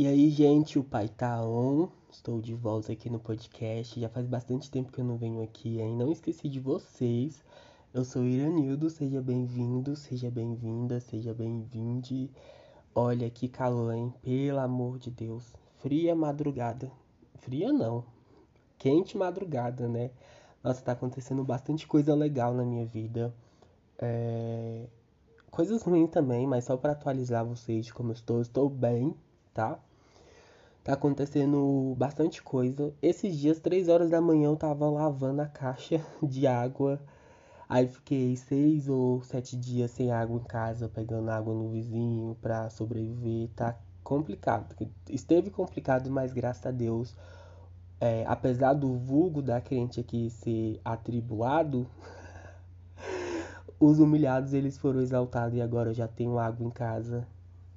E aí, gente, o pai tá on. Estou de volta aqui no podcast. Já faz bastante tempo que eu não venho aqui, hein? Não esqueci de vocês. Eu sou Iranildo, seja bem-vindo, seja bem-vinda, seja bem-vinde. Olha que calor, hein? Pelo amor de Deus. Fria madrugada. Fria não. Quente madrugada, né? Nossa, tá acontecendo bastante coisa legal na minha vida. É... Coisas ruins também, mas só para atualizar vocês de como eu estou. Estou bem, tá? Tá acontecendo bastante coisa. Esses dias, 3 horas da manhã, eu tava lavando a caixa de água. Aí fiquei seis ou sete dias sem água em casa, pegando água no vizinho pra sobreviver. Tá complicado. Esteve complicado, mas graças a Deus, é, apesar do vulgo da crente aqui ser atribulado, os humilhados eles foram exaltados e agora eu já tenho água em casa.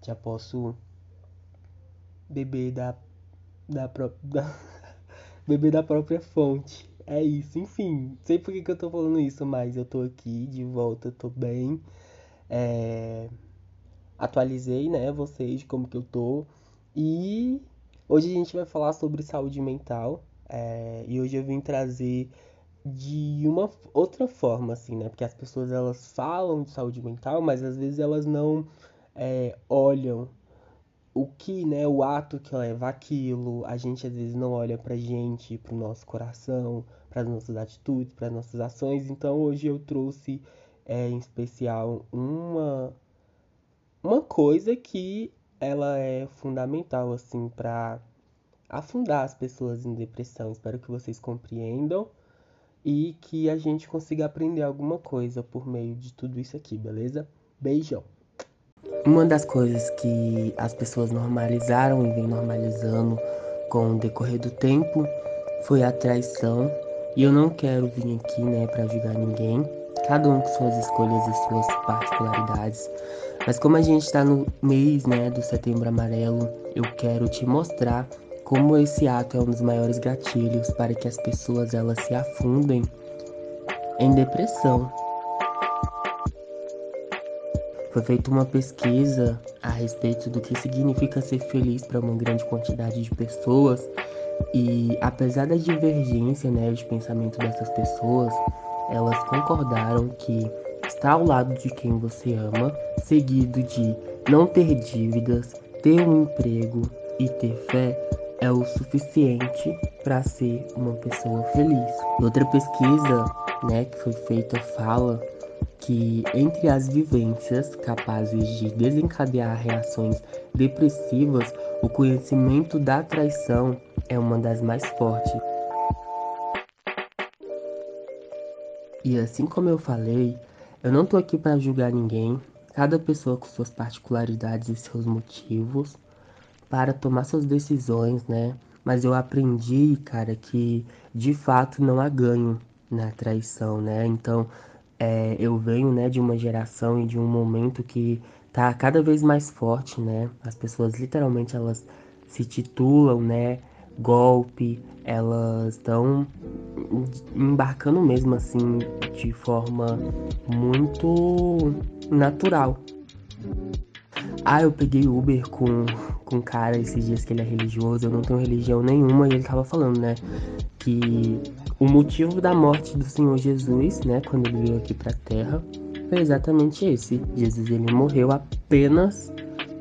Já posso beber da, da, da beber da própria fonte. É isso, enfim, sei por que, que eu tô falando isso, mas eu tô aqui de volta, tô bem. É... Atualizei, né, vocês como que eu tô. E hoje a gente vai falar sobre saúde mental. É... E hoje eu vim trazer de uma outra forma, assim, né? Porque as pessoas elas falam de saúde mental, mas às vezes elas não é, olham o que, né, o ato que leva aquilo, a gente às vezes não olha pra gente, pro nosso coração, para as nossas atitudes, para as nossas ações. Então hoje eu trouxe é, em especial uma uma coisa que ela é fundamental assim para afundar as pessoas em depressão. Espero que vocês compreendam e que a gente consiga aprender alguma coisa por meio de tudo isso aqui, beleza? Beijão. Uma das coisas que as pessoas normalizaram e vem normalizando com o decorrer do tempo foi a traição. E eu não quero vir aqui, né, para julgar ninguém. Cada um com suas escolhas e suas particularidades. Mas como a gente está no mês, né, do Setembro Amarelo, eu quero te mostrar como esse ato é um dos maiores gatilhos para que as pessoas elas se afundem em depressão. Foi feita uma pesquisa a respeito do que significa ser feliz para uma grande quantidade de pessoas e apesar da divergência né, de pensamento dessas pessoas, elas concordaram que estar ao lado de quem você ama, seguido de não ter dívidas, ter um emprego e ter fé, é o suficiente para ser uma pessoa feliz. Outra pesquisa né, que foi feita fala que entre as vivências capazes de desencadear reações depressivas, o conhecimento da traição é uma das mais fortes. E assim como eu falei, eu não tô aqui para julgar ninguém, cada pessoa com suas particularidades e seus motivos para tomar suas decisões, né? Mas eu aprendi, cara, que de fato não há ganho na traição, né? Então, é, eu venho né, de uma geração e de um momento que tá cada vez mais forte, né? As pessoas literalmente elas se titulam, né? Golpe, elas estão embarcando mesmo assim de forma muito natural. Ah, eu peguei Uber com, com um cara esses dias que ele é religioso, eu não tenho religião nenhuma, e ele tava falando, né? Que o motivo da morte do Senhor Jesus, né, quando ele veio aqui para a Terra, foi exatamente esse. Jesus ele morreu apenas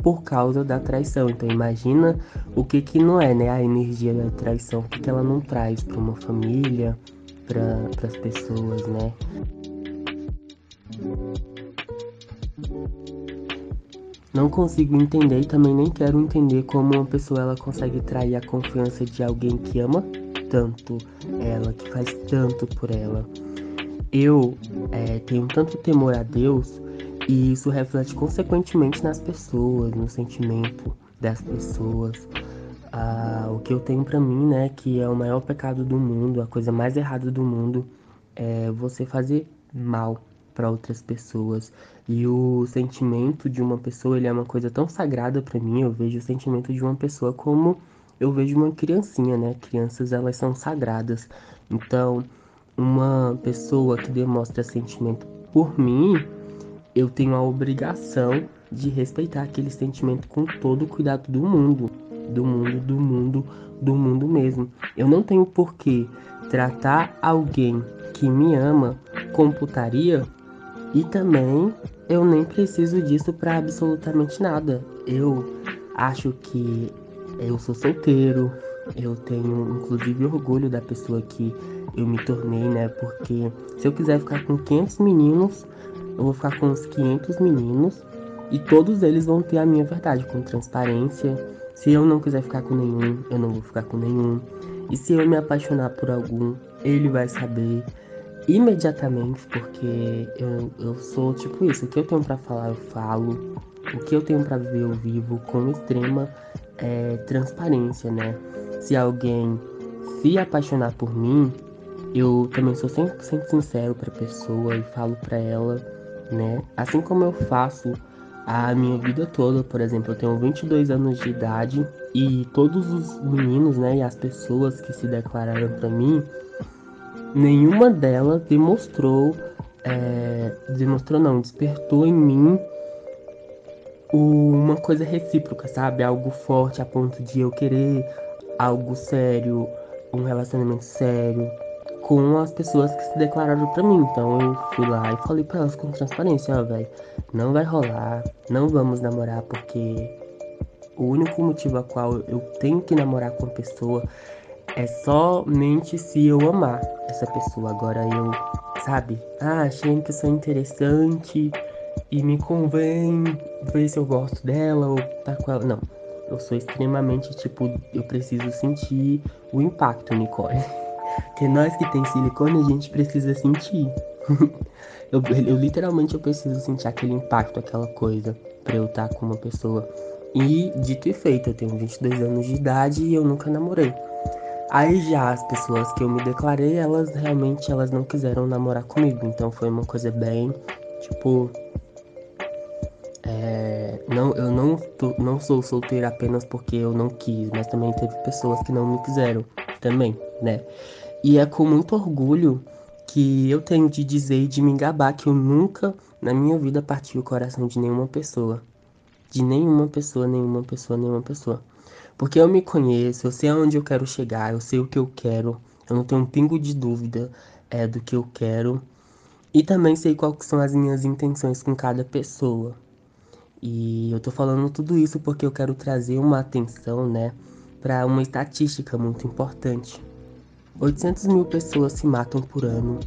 por causa da traição. Então imagina o que que não é, né, a energia da traição, o que que ela não traz para uma família, para as pessoas, né? Não consigo entender e também nem quero entender como uma pessoa ela consegue trair a confiança de alguém que ama tanto ela, que faz tanto por ela. Eu é, tenho tanto temor a Deus e isso reflete consequentemente nas pessoas, no sentimento das pessoas. Ah, o que eu tenho para mim, né, que é o maior pecado do mundo, a coisa mais errada do mundo, é você fazer mal para outras pessoas. E o sentimento de uma pessoa, ele é uma coisa tão sagrada para mim. Eu vejo o sentimento de uma pessoa como eu vejo uma criancinha, né? Crianças elas são sagradas. Então, uma pessoa que demonstra sentimento por mim, eu tenho a obrigação de respeitar aquele sentimento com todo o cuidado do mundo. do mundo, do mundo, do mundo mesmo. Eu não tenho por que tratar alguém que me ama com putaria e também eu nem preciso disso para absolutamente nada. Eu acho que eu sou solteiro, eu tenho inclusive orgulho da pessoa que eu me tornei, né? Porque se eu quiser ficar com 500 meninos, eu vou ficar com uns 500 meninos e todos eles vão ter a minha verdade com transparência. Se eu não quiser ficar com nenhum, eu não vou ficar com nenhum. E se eu me apaixonar por algum, ele vai saber imediatamente, porque eu, eu sou tipo isso. O que eu tenho para falar, eu falo. O que eu tenho para viver, eu vivo com extrema é, transparência, né? Se alguém se apaixonar por mim, eu também sou 100% sincero pra pessoa e falo pra ela, né? Assim como eu faço a minha vida toda, por exemplo, eu tenho 22 anos de idade e todos os meninos, né, e as pessoas que se declararam para mim, nenhuma delas demonstrou, é, demonstrou não, despertou em mim uma coisa recíproca, sabe? Algo forte a ponto de eu querer algo sério, um relacionamento sério com as pessoas que se declararam para mim. Então eu fui lá e falei para elas com transparência, ó, velho, não vai rolar, não vamos namorar porque o único motivo a qual eu tenho que namorar com a pessoa é somente se eu amar essa pessoa. Agora eu, sabe? Ah, achei uma pessoa interessante e me convém ver se eu gosto dela ou tá com ela. Não. Eu sou extremamente, tipo, eu preciso sentir o impacto, Nicole. Porque nós que tem silicone, a gente precisa sentir. eu, eu, literalmente eu preciso sentir aquele impacto, aquela coisa, pra eu estar tá com uma pessoa. E dito e feito, eu tenho 22 anos de idade e eu nunca namorei. Aí já as pessoas que eu me declarei, elas realmente elas não quiseram namorar comigo. Então foi uma coisa bem, tipo. É, não, eu não, tô, não sou solteira apenas porque eu não quis, mas também teve pessoas que não me quiseram também, né? E é com muito orgulho que eu tenho de dizer e de me gabar que eu nunca na minha vida parti o coração de nenhuma pessoa. De nenhuma pessoa, nenhuma pessoa, nenhuma pessoa. Porque eu me conheço, eu sei aonde eu quero chegar, eu sei o que eu quero, eu não tenho um pingo de dúvida é, do que eu quero. E também sei quais são as minhas intenções com cada pessoa. E eu tô falando tudo isso porque eu quero trazer uma atenção, né, para uma estatística muito importante. 800 mil pessoas se matam por ano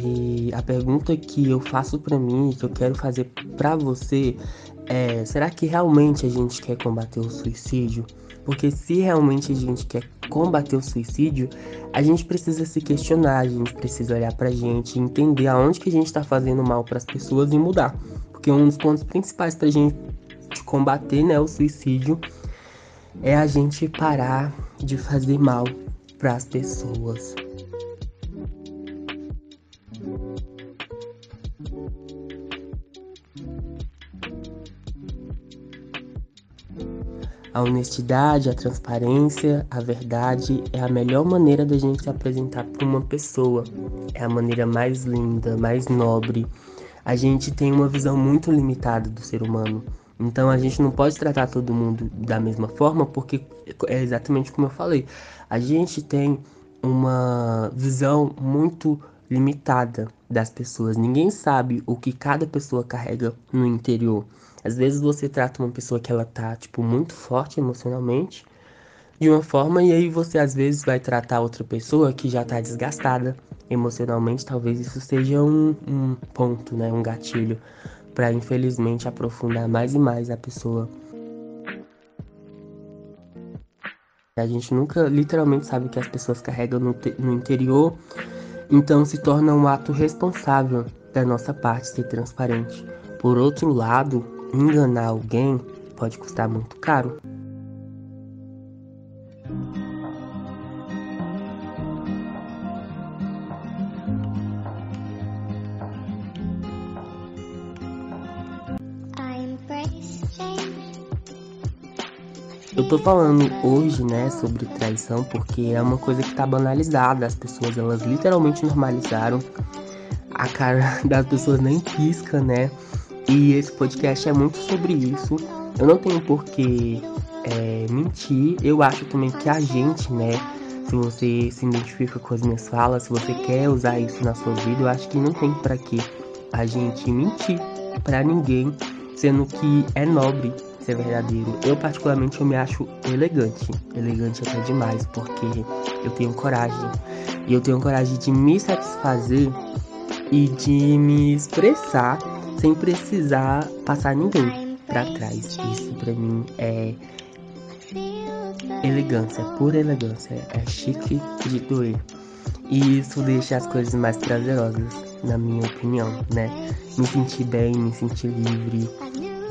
e a pergunta que eu faço para mim, que eu quero fazer para você, é: será que realmente a gente quer combater o suicídio? Porque se realmente a gente quer combater o suicídio, a gente precisa se questionar, a gente precisa olhar pra gente, entender aonde que a gente tá fazendo mal para as pessoas e mudar. Porque um dos pontos principais pra gente combater, né, o suicídio é a gente parar de fazer mal para as pessoas. A honestidade, a transparência, a verdade é a melhor maneira da gente se apresentar para uma pessoa. É a maneira mais linda, mais nobre. A gente tem uma visão muito limitada do ser humano. Então a gente não pode tratar todo mundo da mesma forma, porque é exatamente como eu falei. A gente tem uma visão muito limitada das pessoas. Ninguém sabe o que cada pessoa carrega no interior. Às vezes você trata uma pessoa que ela tá, tipo, muito forte emocionalmente de uma forma e aí você às vezes vai tratar outra pessoa que já tá desgastada emocionalmente. Talvez isso seja um, um ponto, né? Um gatilho para infelizmente aprofundar mais e mais a pessoa. A gente nunca literalmente sabe o que as pessoas carregam no, no interior, então se torna um ato responsável da nossa parte ser transparente. Por outro lado, enganar alguém pode custar muito caro. Eu tô falando hoje, né, sobre traição porque é uma coisa que tá banalizada. As pessoas, elas literalmente normalizaram. A cara das pessoas nem pisca, né? E esse podcast é muito sobre isso. Eu não tenho por que é, mentir. Eu acho também que a gente, né? Se você se identifica com as minhas falas, se você quer usar isso na sua vida, eu acho que não tem para que a gente mentir para ninguém, sendo que é nobre ser verdadeiro. Eu particularmente eu me acho elegante, elegante até demais, porque eu tenho coragem. E eu tenho coragem de me satisfazer e de me expressar sem precisar passar ninguém para trás. Isso para mim é elegância, pura elegância, é chique de doer. E isso deixa as coisas mais prazerosas, na minha opinião, né? Me sentir bem, me sentir livre,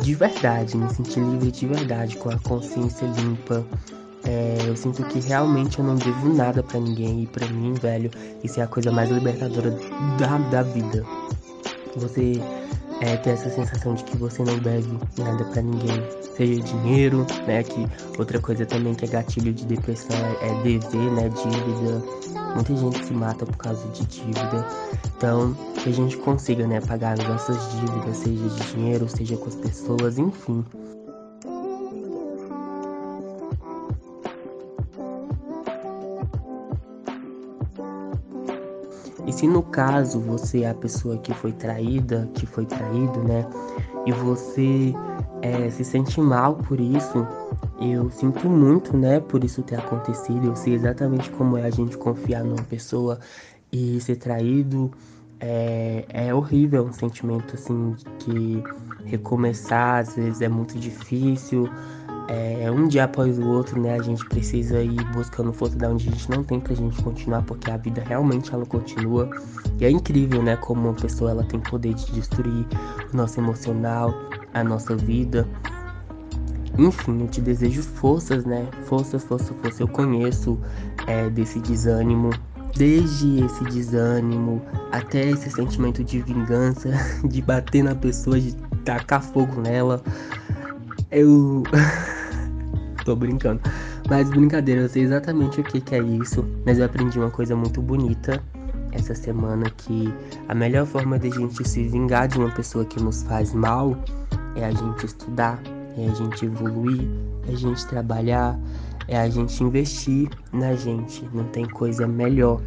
de verdade, me sentir livre de verdade, com a consciência limpa. É, eu sinto que realmente eu não devo nada para ninguém e para mim, velho, isso é a coisa mais libertadora da, da vida. Você é, ter essa sensação de que você não deve nada para ninguém, seja dinheiro, né? Que outra coisa também que é gatilho de depressão é, é dever, né? Dívida. Muita gente se mata por causa de dívida. Então, que a gente consiga, né, pagar as nossas dívidas, seja de dinheiro, seja com as pessoas, enfim. E se no caso você é a pessoa que foi traída, que foi traído, né? E você é, se sente mal por isso, eu sinto muito, né, por isso ter acontecido. Eu sei exatamente como é a gente confiar numa pessoa e ser traído. É, é horrível um sentimento assim que recomeçar às vezes é muito difícil é, um dia após o outro, né, a gente precisa ir buscando força da onde a gente não tem pra gente continuar, porque a vida realmente ela continua. E é incrível, né, como uma pessoa ela tem poder de destruir o nosso emocional, a nossa vida. Enfim, eu te desejo forças, né? Força, força, força. Eu conheço é, desse desânimo, desde esse desânimo até esse sentimento de vingança, de bater na pessoa, de tacar fogo nela. Eu. Tô brincando. Mas brincadeira, eu sei exatamente o que, que é isso. Mas eu aprendi uma coisa muito bonita essa semana que a melhor forma de a gente se vingar de uma pessoa que nos faz mal é a gente estudar, é a gente evoluir, é a gente trabalhar, é a gente investir na gente. Não tem coisa melhor.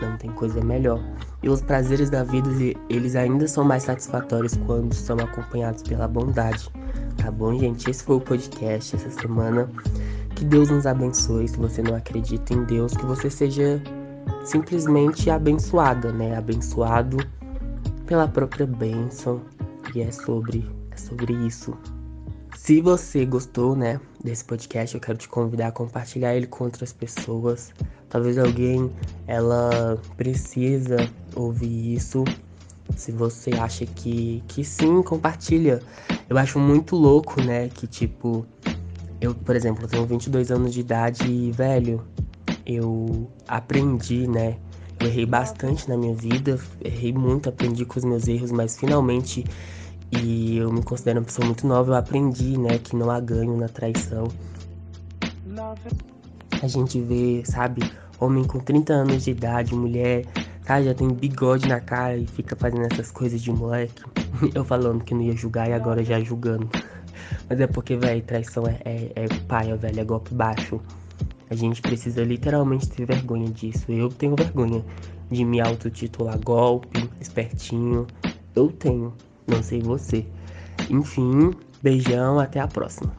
Não tem coisa melhor. E os prazeres da vida, eles ainda são mais satisfatórios quando são acompanhados pela bondade. Tá bom, gente? Esse foi o podcast essa semana. Que Deus nos abençoe. Se você não acredita em Deus, que você seja simplesmente abençoada, né? Abençoado pela própria bênção. E é sobre, é sobre isso. Se você gostou, né, desse podcast, eu quero te convidar a compartilhar ele com outras pessoas. Talvez alguém ela precisa ouvir isso. Se você acha que que sim, compartilha. Eu acho muito louco, né, que tipo eu, por exemplo, tenho 22 anos de idade e, velho, eu aprendi, né? Eu errei bastante na minha vida, errei muito, aprendi com os meus erros, mas finalmente e eu me considero uma pessoa muito nova, eu aprendi, né, que não há ganho na traição. A gente vê, sabe, homem com 30 anos de idade, mulher, cara, já tem bigode na cara e fica fazendo essas coisas de moleque. Eu falando que não ia julgar e agora já julgando. Mas é porque, velho, traição é, é, é paia, velho, é golpe baixo. A gente precisa literalmente ter vergonha disso. Eu tenho vergonha de me autotitular golpe, espertinho. Eu tenho. Não sei você. Enfim, beijão, até a próxima.